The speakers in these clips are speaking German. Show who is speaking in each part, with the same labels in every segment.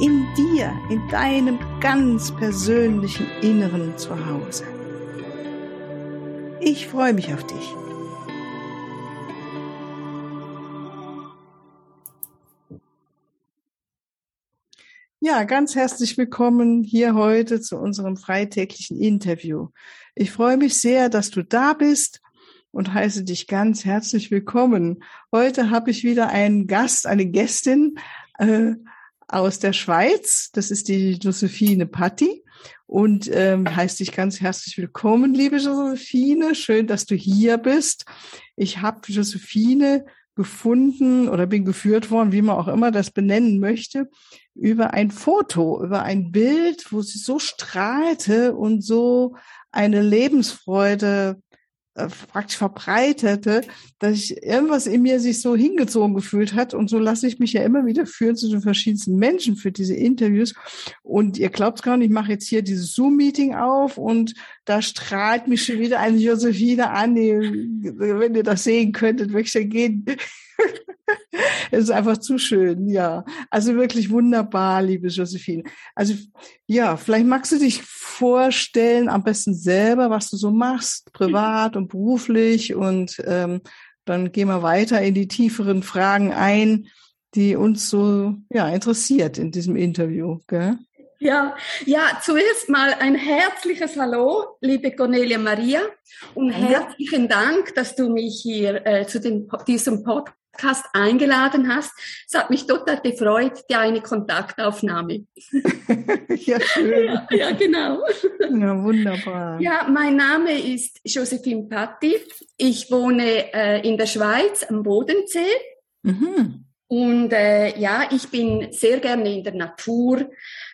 Speaker 1: in dir, in deinem ganz persönlichen Inneren zu Hause. Ich freue mich auf dich. Ja, ganz herzlich willkommen hier heute zu unserem freitäglichen Interview. Ich freue mich sehr, dass du da bist und heiße dich ganz herzlich willkommen. Heute habe ich wieder einen Gast, eine Gästin, äh, aus der Schweiz. Das ist die Josephine Patti und ähm, heißt dich ganz herzlich willkommen, liebe Josephine. Schön, dass du hier bist. Ich habe Josephine gefunden oder bin geführt worden, wie man auch immer das benennen möchte, über ein Foto, über ein Bild, wo sie so strahlte und so eine Lebensfreude praktisch verbreitete, dass ich irgendwas in mir sich so hingezogen gefühlt hat. Und so lasse ich mich ja immer wieder führen zu den verschiedensten Menschen für diese Interviews. Und ihr glaubt gar nicht, ich mache jetzt hier dieses Zoom-Meeting auf und da strahlt mich schon wieder eine Josephine an, die, wenn ihr das sehen könntet, möchte gehen. es ist einfach zu schön, ja. Also wirklich wunderbar, liebe Josephine. Also ja, vielleicht magst du dich vorstellen, am besten selber, was du so machst, privat und beruflich. Und ähm, dann gehen wir weiter in die tieferen Fragen ein, die uns so ja interessiert in diesem Interview. Gell?
Speaker 2: Ja, ja, zuerst mal ein herzliches Hallo, liebe Cornelia Maria, und herzlichen Dank, dass du mich hier äh, zu dem, diesem Podcast Podcast eingeladen hast. Es hat mich total gefreut, die eine Kontaktaufnahme.
Speaker 1: ja, schön. Ja,
Speaker 2: ja, genau.
Speaker 1: Ja, wunderbar.
Speaker 2: Ja, mein Name ist Josephine Patti. Ich wohne äh, in der Schweiz am Bodensee. Mhm. Und äh, ja, ich bin sehr gerne in der Natur,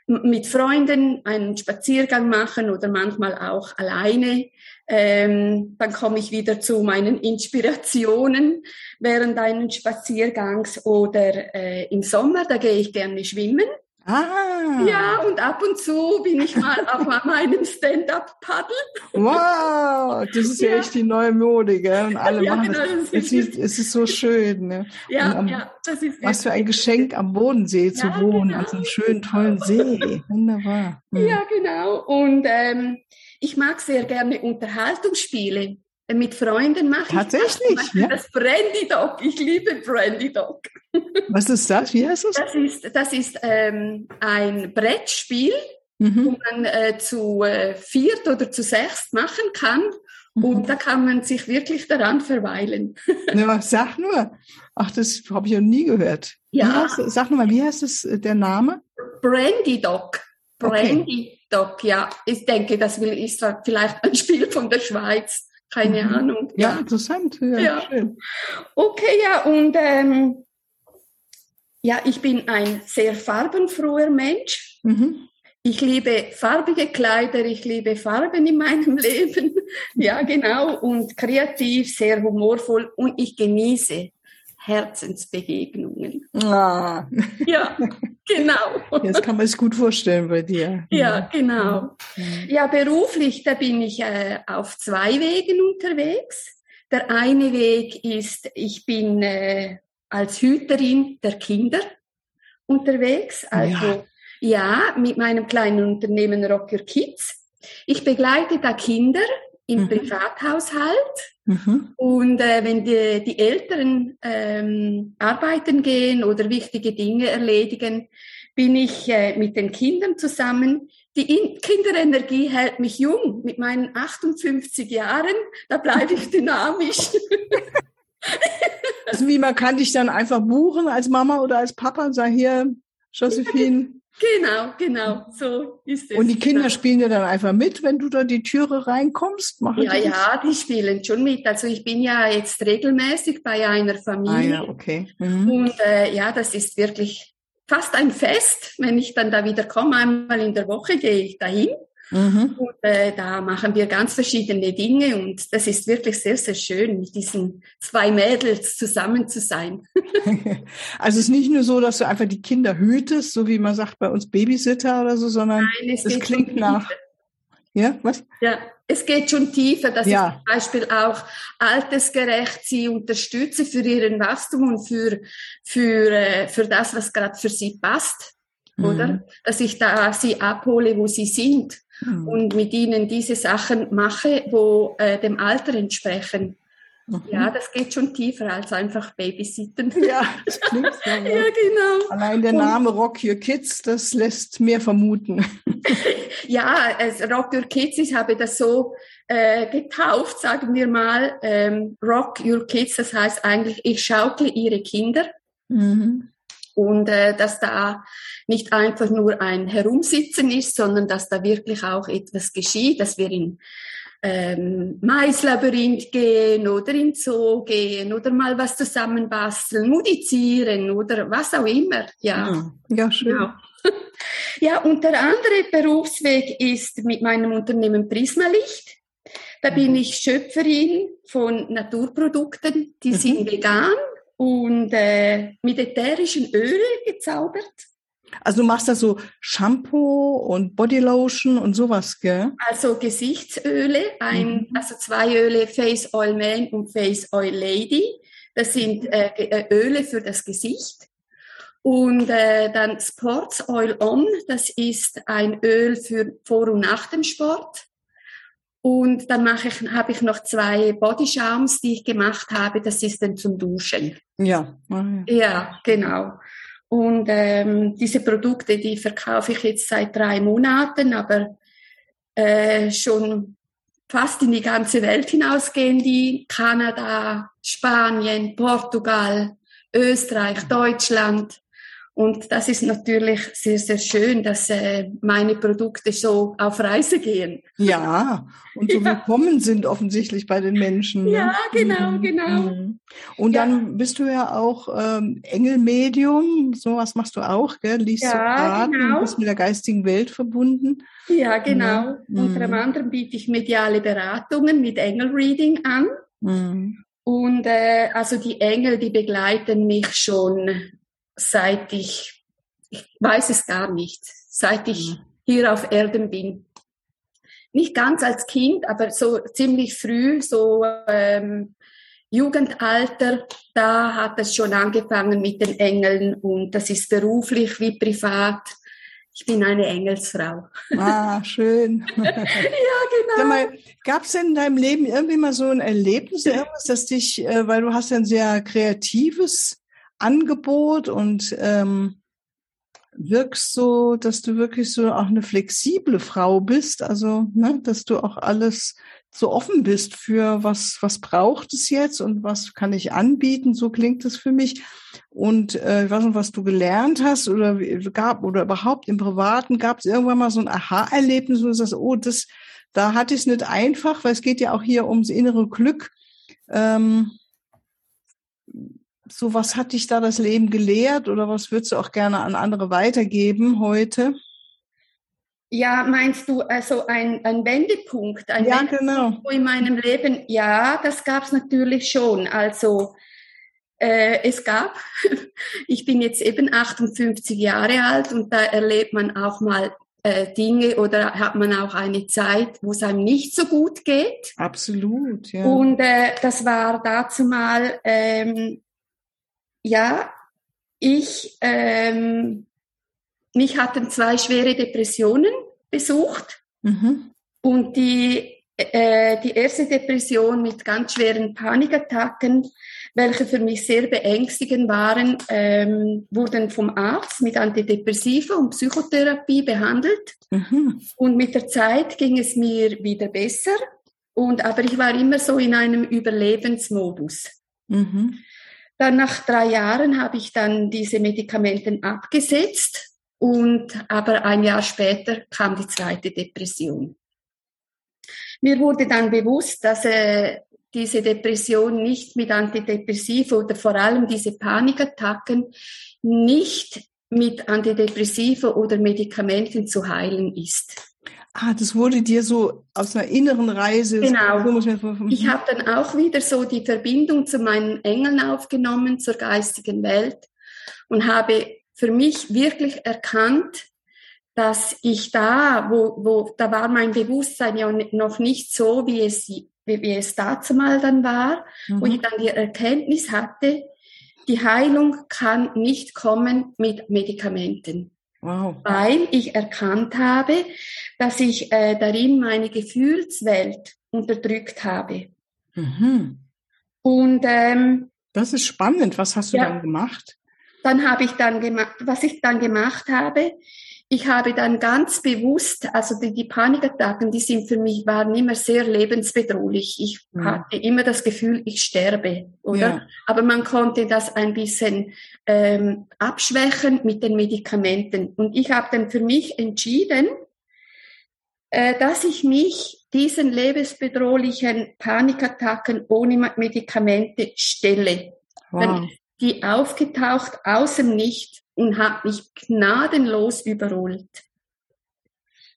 Speaker 2: mit Freunden einen Spaziergang machen oder manchmal auch alleine. Ähm, dann komme ich wieder zu meinen Inspirationen während eines Spaziergangs oder äh, im Sommer, da gehe ich gerne schwimmen. Ah. Ja, und ab und zu bin ich mal auf meinem Stand-up-Paddel.
Speaker 1: Wow, das ist ja, ja, echt die neue Mode, gell? Und alle ja, machen genau, das. Es ist, es ist so schön, ne?
Speaker 2: Ja, am, ja, das ist
Speaker 1: Was für ein Geschenk am Bodensee zu ja, wohnen, genau. also einem schönen, tollen See. Wunderbar.
Speaker 2: Ja, genau. Und ähm, ich mag sehr gerne Unterhaltungsspiele mit Freunden machen.
Speaker 1: Tatsächlich, ja.
Speaker 2: Das Brandy Dog. Ich liebe Brandy Dog.
Speaker 1: Was ist das? Wie heißt das?
Speaker 2: Das ist, das ist ähm, ein Brettspiel, mhm. wo man äh, zu äh, viert oder zu sechst machen kann. Mhm. Und da kann man sich wirklich daran verweilen.
Speaker 1: Ja, sag nur. Ach, das habe ich noch nie gehört. Ja. Heißt, sag nur mal, wie heißt das, äh, der Name?
Speaker 2: Brandy Dog. Brandy okay. Dog, ja. Ich denke, das ist vielleicht ein Spiel von der Schweiz keine mhm. Ahnung.
Speaker 1: Ja, ja. interessant. Ja, ja, Schön.
Speaker 2: Okay, ja, und ähm, ja, ich bin ein sehr farbenfroher Mensch. Mhm. Ich liebe farbige Kleider, ich liebe Farben in meinem Leben. Ja, genau. Und kreativ, sehr humorvoll und ich genieße Herzensbegegnungen. Ah. Ja, genau.
Speaker 1: Das kann man sich gut vorstellen bei dir.
Speaker 2: Ja, genau. Ja, beruflich, da bin ich äh, auf zwei Wegen unterwegs. Der eine Weg ist, ich bin äh, als Hüterin der Kinder unterwegs. Also ja. ja, mit meinem kleinen Unternehmen Rocker Kids. Ich begleite da Kinder im mhm. Privathaushalt. Mhm. Und äh, wenn die, die Eltern ähm, arbeiten gehen oder wichtige Dinge erledigen, bin ich äh, mit den Kindern zusammen. Die In Kinderenergie hält mich jung. Mit meinen 58 Jahren, da bleibe ich dynamisch.
Speaker 1: also wie man kann dich dann einfach buchen als Mama oder als Papa und sagen, hier, Josephine,
Speaker 2: Genau, genau, so ist es.
Speaker 1: Und die Kinder spielen ja dann einfach mit, wenn du da die Türe reinkommst?
Speaker 2: Machen ja, die ja, die spielen schon mit. Also ich bin ja jetzt regelmäßig bei einer Familie.
Speaker 1: Ah, ja, okay. Mhm.
Speaker 2: Und äh, ja, das ist wirklich fast ein Fest, wenn ich dann da wieder komme. Einmal in der Woche gehe ich dahin. Mhm. Und äh, da machen wir ganz verschiedene Dinge und das ist wirklich sehr, sehr schön, mit diesen zwei Mädels zusammen zu sein.
Speaker 1: also es ist nicht nur so, dass du einfach die Kinder hütest, so wie man sagt bei uns Babysitter oder so, sondern Nein, es, es klingt nach.
Speaker 2: Ja, was? Ja, es geht schon tiefer, dass ja. ich zum Beispiel auch altersgerecht sie unterstütze für ihren Wachstum und für, für, äh, für das, was gerade für sie passt. Mhm. Oder? Dass ich da sie abhole, wo sie sind mhm. und mit ihnen diese Sachen mache, wo äh, dem Alter entsprechen. Mhm. Ja, das geht schon tiefer als einfach Babysitten.
Speaker 1: Ja, das klingt so. ja, genau. Allein der Name Rock Your Kids, das lässt mehr vermuten.
Speaker 2: ja, also Rock Your Kids, ich habe das so äh, getauft, sagen wir mal. Ähm, Rock Your Kids, das heißt eigentlich, ich schaukle ihre Kinder. Mhm. Und äh, dass da nicht einfach nur ein Herumsitzen ist, sondern dass da wirklich auch etwas geschieht, dass wir in ähm, Maislabyrinth gehen oder in Zoo gehen oder mal was zusammenbasteln, musizieren oder was auch immer. Ja, ja schön. Genau. Ja, und der andere Berufsweg ist mit meinem Unternehmen Prismalicht. Da bin mhm. ich Schöpferin von Naturprodukten, die mhm. sind vegan und äh, mit ätherischen Öle gezaubert.
Speaker 1: Also du machst da so Shampoo und Bodylotion und sowas, gell?
Speaker 2: Also Gesichtsöle, ein, mhm. also zwei Öle, Face Oil Man und Face Oil Lady. Das sind äh, äh, Öle für das Gesicht. Und äh, dann Sports Oil On, das ist ein Öl für vor und nach dem Sport. Und dann mache ich, habe ich noch zwei Bodyschaums, die ich gemacht habe. Das ist dann zum Duschen.
Speaker 1: Ja.
Speaker 2: ja. Ja, genau. Und ähm, diese Produkte, die verkaufe ich jetzt seit drei Monaten, aber äh, schon fast in die ganze Welt hinausgehen die. Kanada, Spanien, Portugal, Österreich, Deutschland. Und das ist natürlich sehr, sehr schön, dass äh, meine Produkte so auf Reise gehen.
Speaker 1: Ja, und so ja. willkommen sind offensichtlich bei den Menschen.
Speaker 2: Ne? Ja, genau, mhm. genau.
Speaker 1: Mhm. Und ja. dann bist du ja auch ähm, Engelmedium, sowas machst du auch, gell? Liest ja, Karten genau. bist mit der geistigen Welt verbunden.
Speaker 2: Ja, genau. Mhm. Unter anderem biete ich mediale Beratungen mit Engelreading an. Mhm. Und äh, also die Engel, die begleiten mich schon seit ich, ich weiß es gar nicht, seit ich mhm. hier auf Erden bin. Nicht ganz als Kind, aber so ziemlich früh, so ähm, Jugendalter, da hat es schon angefangen mit den Engeln und das ist beruflich wie privat. Ich bin eine Engelsfrau.
Speaker 1: Ah, schön.
Speaker 2: ja, genau.
Speaker 1: Gab es in deinem Leben irgendwie mal so ein Erlebnis, irgendwas, das dich, äh, weil du hast ja ein sehr kreatives Angebot und ähm, wirkst so, dass du wirklich so auch eine flexible Frau bist, also ne, dass du auch alles so offen bist für was was braucht es jetzt und was kann ich anbieten, so klingt es für mich. Und äh, ich weiß nicht, was du gelernt hast oder gab oder überhaupt im Privaten gab es irgendwann mal so ein Aha-Erlebnis, wo du sagst, oh, das da hatte ich es nicht einfach, weil es geht ja auch hier ums innere Glück. Ähm, so was hat dich da das Leben gelehrt oder was würdest du auch gerne an andere weitergeben heute?
Speaker 2: Ja, meinst du also ein, ein Wendepunkt? Ein
Speaker 1: ja, Wendepunkt genau.
Speaker 2: in meinem Leben? Ja, das gab es natürlich schon. Also äh, es gab, ich bin jetzt eben 58 Jahre alt und da erlebt man auch mal äh, Dinge oder hat man auch eine Zeit, wo es einem nicht so gut geht.
Speaker 1: Absolut, ja.
Speaker 2: Und äh, das war dazu mal ähm, ja, ich, ähm, mich hatten zwei schwere Depressionen besucht mhm. und die, äh, die erste Depression mit ganz schweren Panikattacken, welche für mich sehr beängstigend waren, ähm, wurden vom Arzt mit Antidepressiva und Psychotherapie behandelt. Mhm. Und mit der Zeit ging es mir wieder besser. Und, aber ich war immer so in einem Überlebensmodus. Mhm. Dann nach drei Jahren habe ich dann diese Medikamenten abgesetzt und aber ein Jahr später kam die zweite Depression. Mir wurde dann bewusst, dass äh, diese Depression nicht mit Antidepressiva oder vor allem diese Panikattacken nicht mit Antidepressiva oder Medikamenten zu heilen ist.
Speaker 1: Ah, das wurde dir so aus einer inneren Reise.
Speaker 2: Genau. Ich habe dann auch wieder so die Verbindung zu meinen Engeln aufgenommen, zur geistigen Welt und habe für mich wirklich erkannt, dass ich da, wo, wo, da war mein Bewusstsein ja noch nicht so, wie es, wie, wie es dazu mal dann war, mhm. wo ich dann die Erkenntnis hatte, die Heilung kann nicht kommen mit Medikamenten. Wow. Weil ich erkannt habe, dass ich äh, darin meine Gefühlswelt unterdrückt habe. Mhm.
Speaker 1: Und ähm, das ist spannend. Was hast du ja, dann gemacht?
Speaker 2: Dann habe ich dann gemacht, was ich dann gemacht habe, ich habe dann ganz bewusst, also die, die Panikattacken, die sind für mich, waren immer sehr lebensbedrohlich. Ich ja. hatte immer das Gefühl, ich sterbe, oder? Ja. Aber man konnte das ein bisschen ähm, abschwächen mit den Medikamenten. Und ich habe dann für mich entschieden, äh, dass ich mich diesen lebensbedrohlichen Panikattacken ohne Medikamente stelle. Wow. Dann die aufgetaucht aus dem Nichts und hat mich gnadenlos überrollt.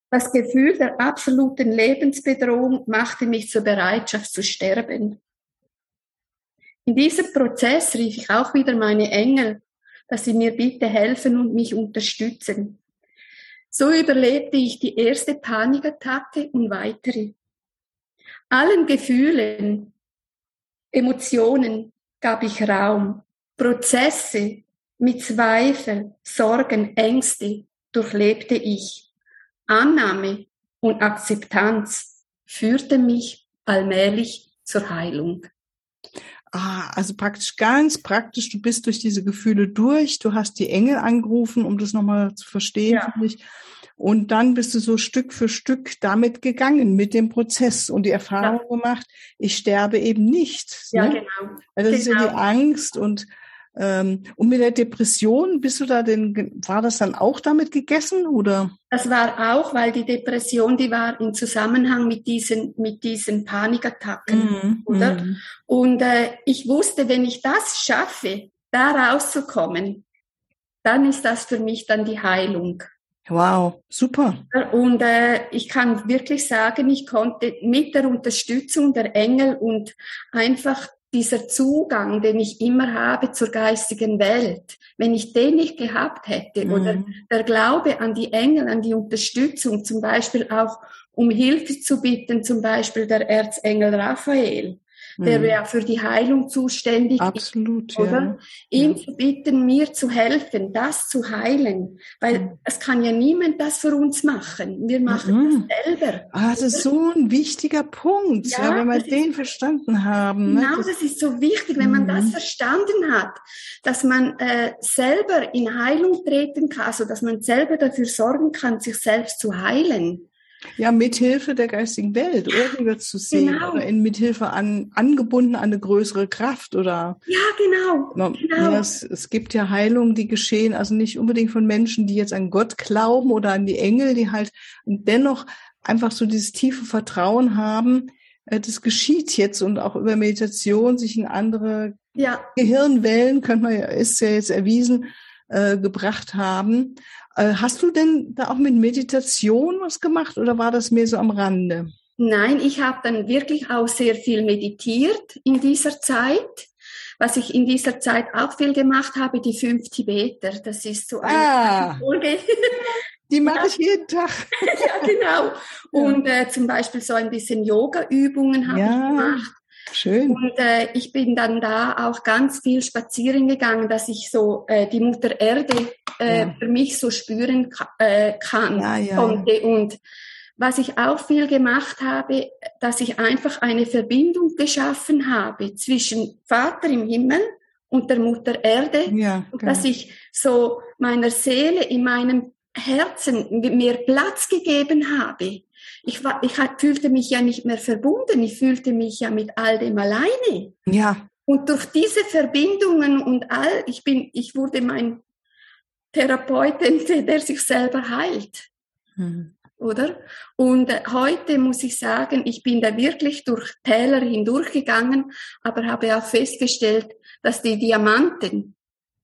Speaker 2: Das Gefühl der absoluten Lebensbedrohung machte mich zur Bereitschaft zu sterben. In diesem Prozess rief ich auch wieder meine Engel, dass sie mir bitte helfen und mich unterstützen. So überlebte ich die erste Panikattacke und weitere. Allen Gefühlen, Emotionen gab ich Raum. Prozesse mit Zweifel, Sorgen, Ängste durchlebte ich. Annahme und Akzeptanz führte mich allmählich zur Heilung.
Speaker 1: Ah, also praktisch ganz praktisch, du bist durch diese Gefühle durch, du hast die Engel angerufen, um das nochmal zu verstehen, ja. finde ich. Und dann bist du so Stück für Stück damit gegangen, mit dem Prozess und die Erfahrung ja. gemacht, ich sterbe eben nicht.
Speaker 2: Ja, ne? genau.
Speaker 1: Also das
Speaker 2: genau.
Speaker 1: ist ja die genau. Angst und und mit der Depression, bist du da denn, war das dann auch damit gegessen oder?
Speaker 2: Das war auch, weil die Depression, die war im Zusammenhang mit diesen, mit diesen Panikattacken, mm, oder? Mm. Und äh, ich wusste, wenn ich das schaffe, da rauszukommen, dann ist das für mich dann die Heilung.
Speaker 1: Wow, super.
Speaker 2: Und äh, ich kann wirklich sagen, ich konnte mit der Unterstützung der Engel und einfach dieser Zugang, den ich immer habe zur geistigen Welt, wenn ich den nicht gehabt hätte mhm. oder der Glaube an die Engel, an die Unterstützung, zum Beispiel auch um Hilfe zu bitten, zum Beispiel der Erzengel Raphael, der mhm. wäre für die Heilung zuständig
Speaker 1: Absolut,
Speaker 2: ist, oder? Ja. Ja. zu bitten, mir zu helfen, das zu heilen, weil mhm. es kann ja niemand das für uns machen. Wir machen mhm. das selber.
Speaker 1: Ah, das ist so ein wichtiger Punkt, ja, ja wenn wir den ist, verstanden haben.
Speaker 2: Ne? Genau, das, das, ist so wichtig, wenn man das mhm. verstanden hat, dass man äh, selber in Heilung treten kann, also dass man selber dafür sorgen kann, sich selbst zu heilen.
Speaker 1: Ja, mithilfe der geistigen Welt, oder zu sehen, genau. oder in mithilfe an, angebunden an eine größere Kraft, oder?
Speaker 2: Ja, genau. genau.
Speaker 1: Ja, es, es gibt ja Heilungen, die geschehen, also nicht unbedingt von Menschen, die jetzt an Gott glauben oder an die Engel, die halt dennoch einfach so dieses tiefe Vertrauen haben, äh, das geschieht jetzt und auch über Meditation sich in andere ja. Gehirnwellen, könnte man ja, ist ja jetzt erwiesen, äh, gebracht haben. Äh, hast du denn da auch mit Meditation was gemacht oder war das mehr so am Rande?
Speaker 2: Nein, ich habe dann wirklich auch sehr viel meditiert in dieser Zeit. Was ich in dieser Zeit auch viel gemacht habe, die fünf Tibeter. Das ist so eine ah, Folge.
Speaker 1: Die mache ich jeden Tag.
Speaker 2: ja, genau. Und äh, zum Beispiel so ein bisschen Yoga-Übungen habe ja. ich gemacht.
Speaker 1: Schön.
Speaker 2: Und äh, ich bin dann da auch ganz viel spazieren gegangen, dass ich so äh, die Mutter Erde äh, ja. für mich so spüren ka äh, kann ja, ja, konnte. Und was ich auch viel gemacht habe, dass ich einfach eine Verbindung geschaffen habe zwischen Vater im Himmel und der Mutter Erde. Ja, und dass ich so meiner Seele in meinem Herzen mir Platz gegeben habe ich, war, ich fühlte mich ja nicht mehr verbunden, ich fühlte mich ja mit all dem alleine.
Speaker 1: Ja.
Speaker 2: Und durch diese Verbindungen und all, ich bin, ich wurde mein Therapeuten, der sich selber heilt. Mhm. Oder? Und äh, heute muss ich sagen, ich bin da wirklich durch Täler hindurchgegangen, aber habe auch festgestellt, dass die Diamanten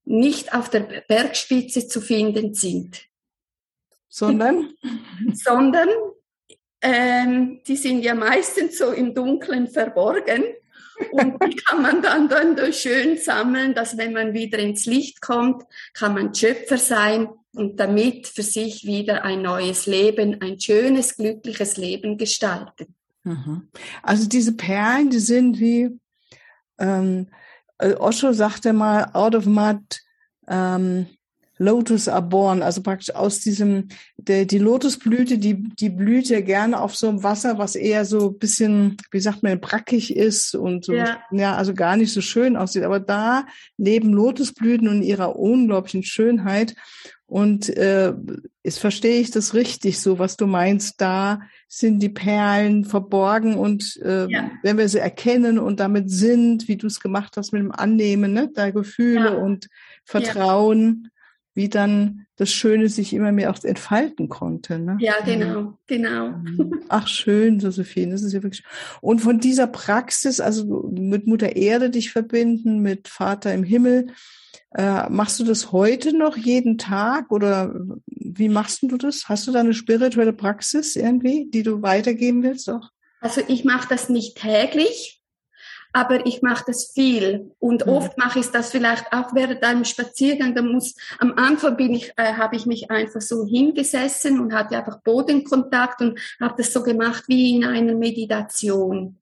Speaker 2: nicht auf der Bergspitze zu finden sind.
Speaker 1: Sondern?
Speaker 2: sondern ähm, die sind ja meistens so im Dunkeln verborgen. Und die kann man dann, dann schön sammeln, dass wenn man wieder ins Licht kommt, kann man Schöpfer sein und damit für sich wieder ein neues Leben, ein schönes, glückliches Leben gestalten.
Speaker 1: Mhm. Also diese Perlen, die sind wie, ähm, äh, Osho sagte mal, out of mud, ähm, Lotus are born, also praktisch aus diesem, der, die Lotusblüte, die, die blüht ja gerne auf so einem Wasser, was eher so ein bisschen, wie sagt man, brackig ist und so, ja. ja, also gar nicht so schön aussieht. Aber da leben Lotusblüten und ihrer unglaublichen Schönheit. Und äh, jetzt verstehe ich das richtig, so was du meinst. Da sind die Perlen verborgen und äh, ja. wenn wir sie erkennen und damit sind, wie du es gemacht hast mit dem Annehmen, ne, der Gefühle ja. und Vertrauen, wie dann das Schöne sich immer mehr auch entfalten konnte. Ne?
Speaker 2: Ja, genau, genau.
Speaker 1: Mhm. Ach, schön, Josephine, das ist ja wirklich. Und von dieser Praxis, also mit Mutter Erde dich verbinden, mit Vater im Himmel, äh, machst du das heute noch jeden Tag oder wie machst du das? Hast du da eine spirituelle Praxis irgendwie, die du weitergeben willst auch?
Speaker 2: Also ich mache das nicht täglich, aber ich mache das viel und mhm. oft mache ich das vielleicht auch während einem Spaziergang. Da muss am Anfang bin ich, äh, habe ich mich einfach so hingesessen und hatte einfach Bodenkontakt und habe das so gemacht wie in einer Meditation.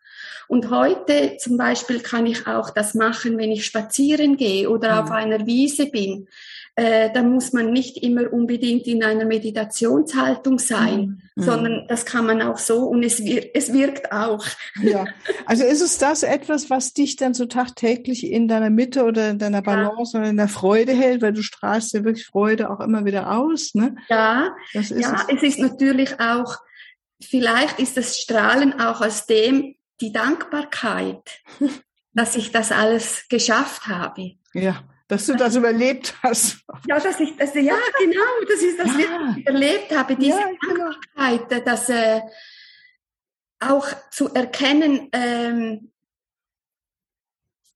Speaker 2: Und heute zum Beispiel kann ich auch das machen, wenn ich spazieren gehe oder mhm. auf einer Wiese bin äh, da muss man nicht immer unbedingt in einer Meditationshaltung sein, mhm. sondern das kann man auch so und es, wir es wirkt auch.
Speaker 1: Ja, also ist es das etwas, was dich dann so tagtäglich in deiner Mitte oder in deiner Balance ja. oder in der Freude hält, weil du strahlst ja wirklich Freude auch immer wieder aus, ne?
Speaker 2: Ja, ja, es. es ist natürlich auch, vielleicht ist das Strahlen auch aus dem die Dankbarkeit, dass ich das alles geschafft habe.
Speaker 1: Ja dass du das überlebt hast.
Speaker 2: Ja, dass ich, das, ja, genau, das ist, dass ja. erlebt habe, diese ja, genau. Dankbarkeit, dass äh, auch zu erkennen, ähm,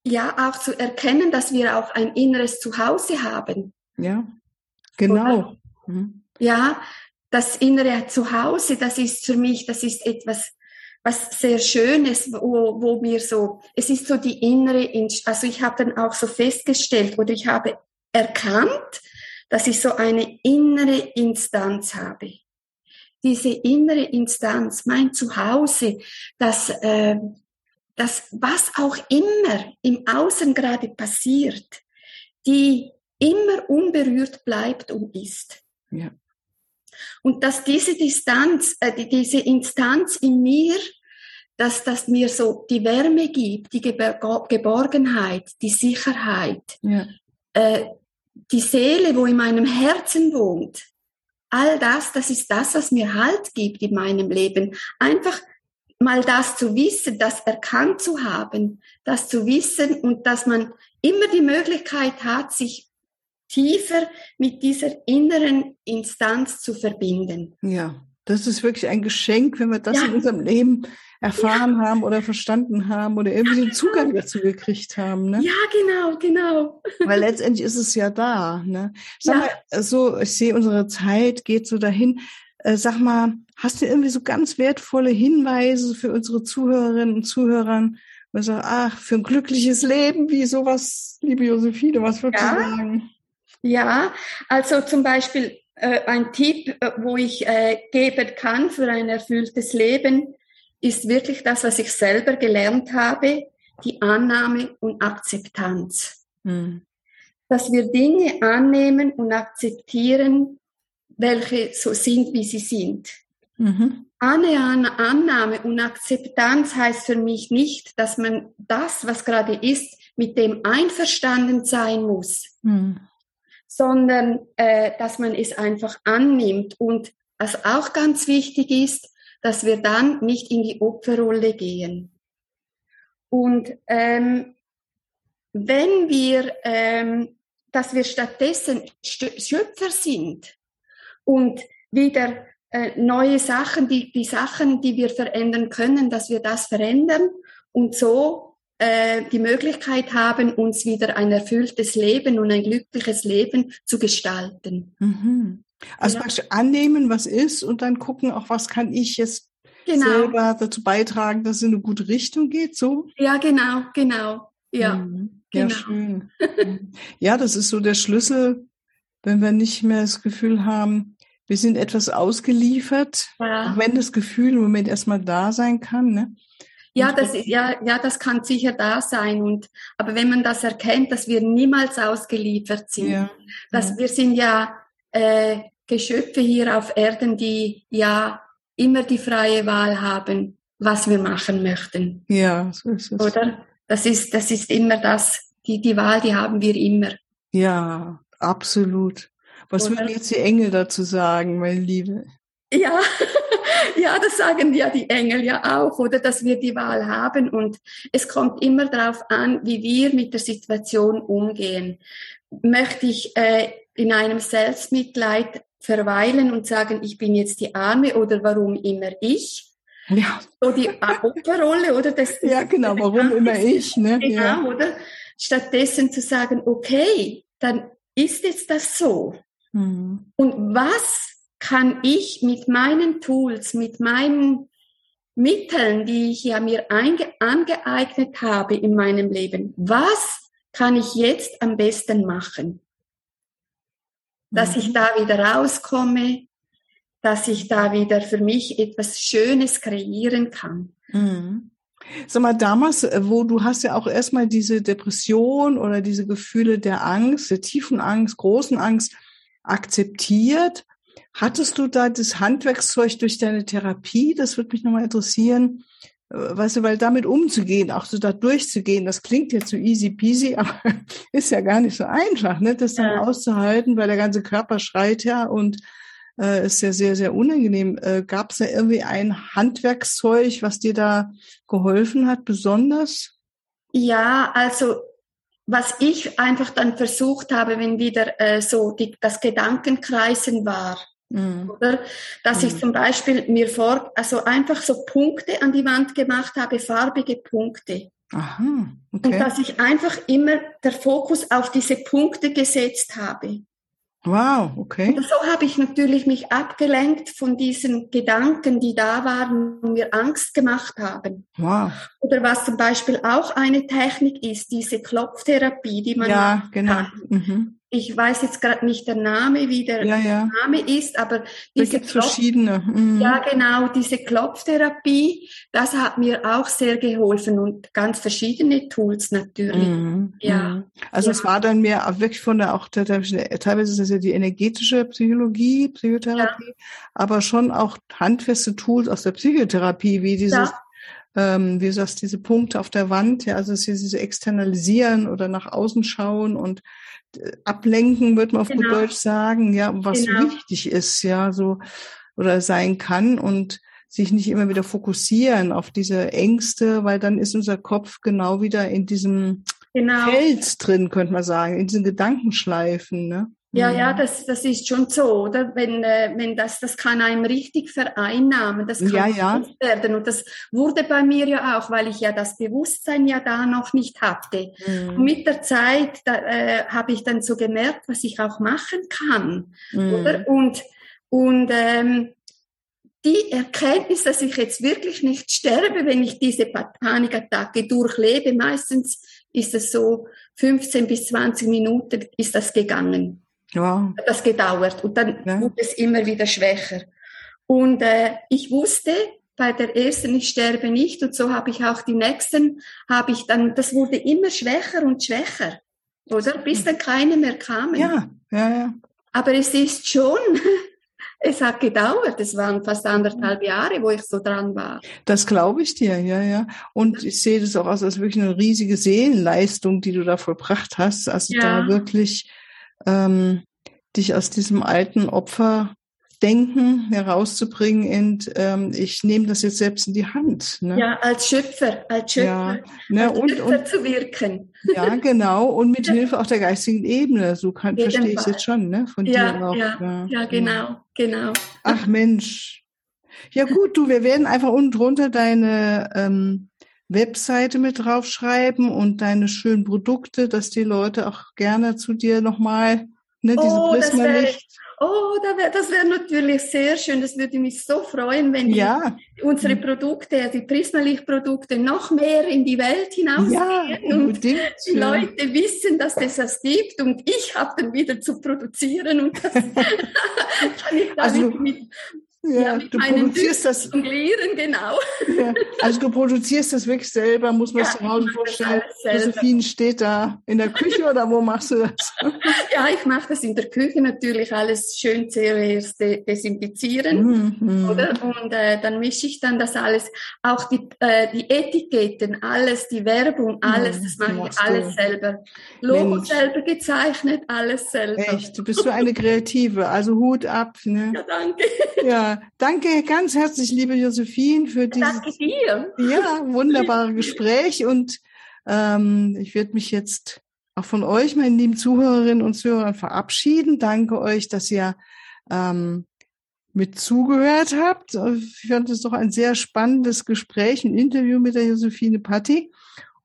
Speaker 2: ja, auch zu erkennen, dass wir auch ein inneres Zuhause haben.
Speaker 1: Ja, genau.
Speaker 2: Mhm. Ja, das innere Zuhause, das ist für mich, das ist etwas was sehr Schönes, wo, wo mir so, es ist so die innere, also ich habe dann auch so festgestellt oder ich habe erkannt, dass ich so eine innere Instanz habe. Diese innere Instanz, mein Zuhause, das, äh, das, was auch immer im Außen gerade passiert, die immer unberührt bleibt und ist. Ja. Und dass diese Distanz, äh, diese Instanz in mir dass das mir so die Wärme gibt, die Geborgenheit, die Sicherheit, ja. äh, die Seele, wo in meinem Herzen wohnt. All das, das ist das, was mir Halt gibt in meinem Leben. Einfach mal das zu wissen, das erkannt zu haben, das zu wissen und dass man immer die Möglichkeit hat, sich tiefer mit dieser inneren Instanz zu verbinden.
Speaker 1: Ja, das ist wirklich ein Geschenk, wenn wir das ja. in unserem Leben erfahren ja. haben oder verstanden haben oder irgendwie den Zugang genau. dazu gekriegt haben. Ne?
Speaker 2: Ja, genau, genau.
Speaker 1: Weil letztendlich ist es ja da. Ne? Sag mal, so, ich sehe, unsere Zeit geht so dahin. Äh, sag mal, hast du irgendwie so ganz wertvolle Hinweise für unsere Zuhörerinnen und Zuhörer? Man sagt, ach, für ein glückliches Leben, wie sowas, liebe Josephine, was würdest du sagen?
Speaker 2: Ja, also zum Beispiel ein Tipp, äh, wo ich äh, geben kann für ein erfülltes Leben, ist wirklich das, was ich selber gelernt habe, die Annahme und Akzeptanz. Mhm. Dass wir Dinge annehmen und akzeptieren, welche so sind, wie sie sind. Mhm. Annahme und Akzeptanz heißt für mich nicht, dass man das, was gerade ist, mit dem einverstanden sein muss, mhm. Sondern äh, dass man es einfach annimmt. Und was auch ganz wichtig ist, dass wir dann nicht in die Opferrolle gehen. Und ähm, wenn wir, ähm, dass wir stattdessen Schöpfer sind und wieder äh, neue Sachen, die, die Sachen, die wir verändern können, dass wir das verändern und so äh, die Möglichkeit haben, uns wieder ein erfülltes Leben und ein glückliches Leben zu gestalten.
Speaker 1: Mhm. Also ja. annehmen, was ist und dann gucken, auch was kann ich jetzt genau. selber dazu beitragen, dass es in eine gute Richtung geht, so?
Speaker 2: Ja, genau, genau. Ja, mhm.
Speaker 1: ja genau. schön. ja, das ist so der Schlüssel, wenn wir nicht mehr das Gefühl haben, wir sind etwas ausgeliefert, ja. auch wenn das Gefühl im Moment erstmal da sein kann. Ne?
Speaker 2: Ja, das ist, ja, ja, das kann sicher da sein. Und, aber wenn man das erkennt, dass wir niemals ausgeliefert sind, ja. dass ja. wir sind ja äh, Geschöpfe hier auf Erden, die ja immer die freie Wahl haben, was wir machen möchten.
Speaker 1: Ja, so ist es.
Speaker 2: Oder? Das ist, das ist immer das, die, die Wahl, die haben wir immer.
Speaker 1: Ja, absolut. Was Oder? würden jetzt die Engel dazu sagen, meine Liebe?
Speaker 2: Ja, ja, das sagen ja die Engel ja auch, oder dass wir die Wahl haben. Und es kommt immer darauf an, wie wir mit der Situation umgehen. Möchte ich äh, in einem Selbstmitleid verweilen und sagen, ich bin jetzt die Arme oder warum immer ich? Ja. So die Opferrolle, oder? Das,
Speaker 1: ja, genau, warum immer ich, ne?
Speaker 2: Genau, ja. oder? Stattdessen zu sagen, okay, dann ist jetzt das so. Mhm. Und was kann ich mit meinen Tools, mit meinen Mitteln, die ich ja mir angeeignet habe in meinem Leben, was kann ich jetzt am besten machen? Dass mhm. ich da wieder rauskomme, dass ich da wieder für mich etwas Schönes kreieren kann.
Speaker 1: Mhm. Sag mal, damals, äh, wo du hast ja auch erstmal diese Depression oder diese Gefühle der Angst, der tiefen Angst, großen Angst akzeptiert Hattest du da das Handwerkszeug durch deine Therapie? Das würde mich nochmal interessieren. Äh, weißt du, weil damit umzugehen, auch so da durchzugehen, das klingt jetzt so easy peasy, aber ist ja gar nicht so einfach, ne? das dann ja. auszuhalten, weil der ganze Körper schreit ja und äh, ist ja sehr, sehr unangenehm. Äh, Gab es da irgendwie ein Handwerkszeug, was dir da geholfen hat, besonders?
Speaker 2: Ja, also was ich einfach dann versucht habe, wenn wieder äh, so die, das Gedankenkreisen war, Mhm. Oder dass mhm. ich zum Beispiel mir vor, also einfach so Punkte an die Wand gemacht habe, farbige Punkte. Aha, okay. Und dass ich einfach immer der Fokus auf diese Punkte gesetzt habe.
Speaker 1: Wow, okay.
Speaker 2: Und so habe ich natürlich mich abgelenkt von diesen Gedanken, die da waren und mir Angst gemacht haben. Wow. Oder was zum Beispiel auch eine Technik ist, diese Klopftherapie, die man
Speaker 1: ja, genau. Mhm
Speaker 2: ich weiß jetzt gerade nicht der Name, wie der ja, ja. Name ist, aber
Speaker 1: diese Klopf verschiedene.
Speaker 2: Mhm. Ja, genau, diese Klopftherapie, das hat mir auch sehr geholfen und ganz verschiedene Tools natürlich. Mhm. Ja.
Speaker 1: Mhm. Also ja. es war dann mehr wirklich von der auch teilweise ist das ja die energetische Psychologie, Psychotherapie, aber schon auch handfeste Tools aus der Psychotherapie, wie dieses ähm, wie du sagst, diese Punkte auf der Wand, ja, also diese externalisieren oder nach außen schauen und ablenken, wird man auf genau. gut Deutsch sagen, ja, was genau. wichtig ist, ja, so oder sein kann und sich nicht immer wieder fokussieren auf diese Ängste, weil dann ist unser Kopf genau wieder in diesem genau. Feld drin, könnte man sagen, in diesen Gedankenschleifen, ne?
Speaker 2: Ja, ja, mhm. das, das ist schon so, oder? Wenn, äh, wenn das, das kann einem richtig vereinnahmen, das kann
Speaker 1: ja, ja.
Speaker 2: werden. Und das wurde bei mir ja auch, weil ich ja das Bewusstsein ja da noch nicht hatte. Mhm. Und mit der Zeit, da äh, habe ich dann so gemerkt, was ich auch machen kann, mhm. oder? Und, und ähm, die Erkenntnis, dass ich jetzt wirklich nicht sterbe, wenn ich diese Panikattacke durchlebe, meistens ist es so 15 bis 20 Minuten ist das gegangen. Wow. Das gedauert und dann ja. wurde es immer wieder schwächer. Und äh, ich wusste bei der ersten, ich sterbe nicht und so habe ich auch die nächsten, habe ich dann, das wurde immer schwächer und schwächer, oder? Bis dann keine mehr kamen.
Speaker 1: Ja, ja, ja.
Speaker 2: Aber es ist schon, es hat gedauert. Es waren fast anderthalb Jahre, wo ich so dran war.
Speaker 1: Das glaube ich dir, ja, ja. Und ich sehe das auch als, als wirklich eine riesige Seelenleistung, die du da vollbracht hast. Also ja. da wirklich ähm, dich aus diesem alten Opferdenken herauszubringen und ähm, ich nehme das jetzt selbst in die Hand.
Speaker 2: Ne? Ja, als Schöpfer, als Schöpfer, ja,
Speaker 1: ne,
Speaker 2: als
Speaker 1: und,
Speaker 2: Schöpfer
Speaker 1: und,
Speaker 2: zu wirken.
Speaker 1: Ja, genau, und mit Hilfe auch der geistigen Ebene, so kann, verstehe ich es jetzt schon, ne? Von
Speaker 2: ja,
Speaker 1: dir auch.
Speaker 2: Ja, ja, ja, genau, genau.
Speaker 1: Ach Mensch. Ja gut, du, wir werden einfach unten drunter deine ähm, Webseite mit draufschreiben und deine schönen Produkte, dass die Leute auch gerne zu dir nochmal, ne, diese oh, Prismalicht.
Speaker 2: Oh, das wäre natürlich sehr schön. Das würde mich so freuen, wenn ja. unsere. Produkte, die Prismalicht-Produkte, noch mehr in die Welt hinausgehen ja, und die Leute wissen, dass es das gibt und ich habe dann wieder zu produzieren und das kann ich damit also, mit
Speaker 1: ja, ja du produzierst das.
Speaker 2: Jonglieren, genau.
Speaker 1: Ja, also du produzierst das wirklich selber, muss man ja, sich zu Hause vorstellen. Josephine steht da in der Küche oder wo machst du das?
Speaker 2: Ja, ich mache das in der Küche natürlich alles schön zuerst desinfizieren, mhm. oder? Und äh, dann mische ich dann das alles, auch die, äh, die Etiketten, alles, die Werbung, alles, das mache ich alles du. selber. Logo Mensch. selber gezeichnet, alles selber.
Speaker 1: Echt, du bist so eine Kreative, also Hut ab. Ne?
Speaker 2: Ja, danke.
Speaker 1: Ja, danke ganz herzlich, liebe Josephine, für dieses. Ja, wunderbare Gespräch. Und ähm, ich werde mich jetzt auch von euch, meinen lieben Zuhörerinnen und Zuhörern, verabschieden. Danke euch, dass ihr ähm, mit zugehört habt. Ich fand es doch ein sehr spannendes Gespräch, ein Interview mit der Josephine Patti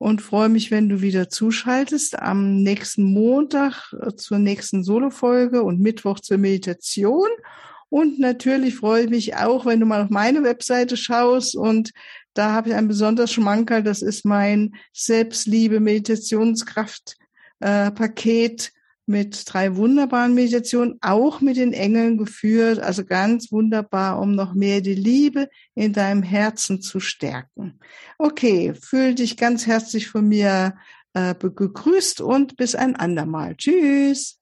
Speaker 1: und freue mich, wenn du wieder zuschaltest am nächsten Montag äh, zur nächsten Solo-Folge und Mittwoch zur Meditation. Und natürlich freue ich mich auch, wenn du mal auf meine Webseite schaust und da habe ich ein besonders Schmankerl, das ist mein Selbstliebe-Meditationskraft-Paket äh, mit drei wunderbaren Meditationen, auch mit den Engeln geführt, also ganz wunderbar, um noch mehr die Liebe in deinem Herzen zu stärken. Okay, fühl dich ganz herzlich von mir äh, gegrüßt und bis ein andermal. Tschüss.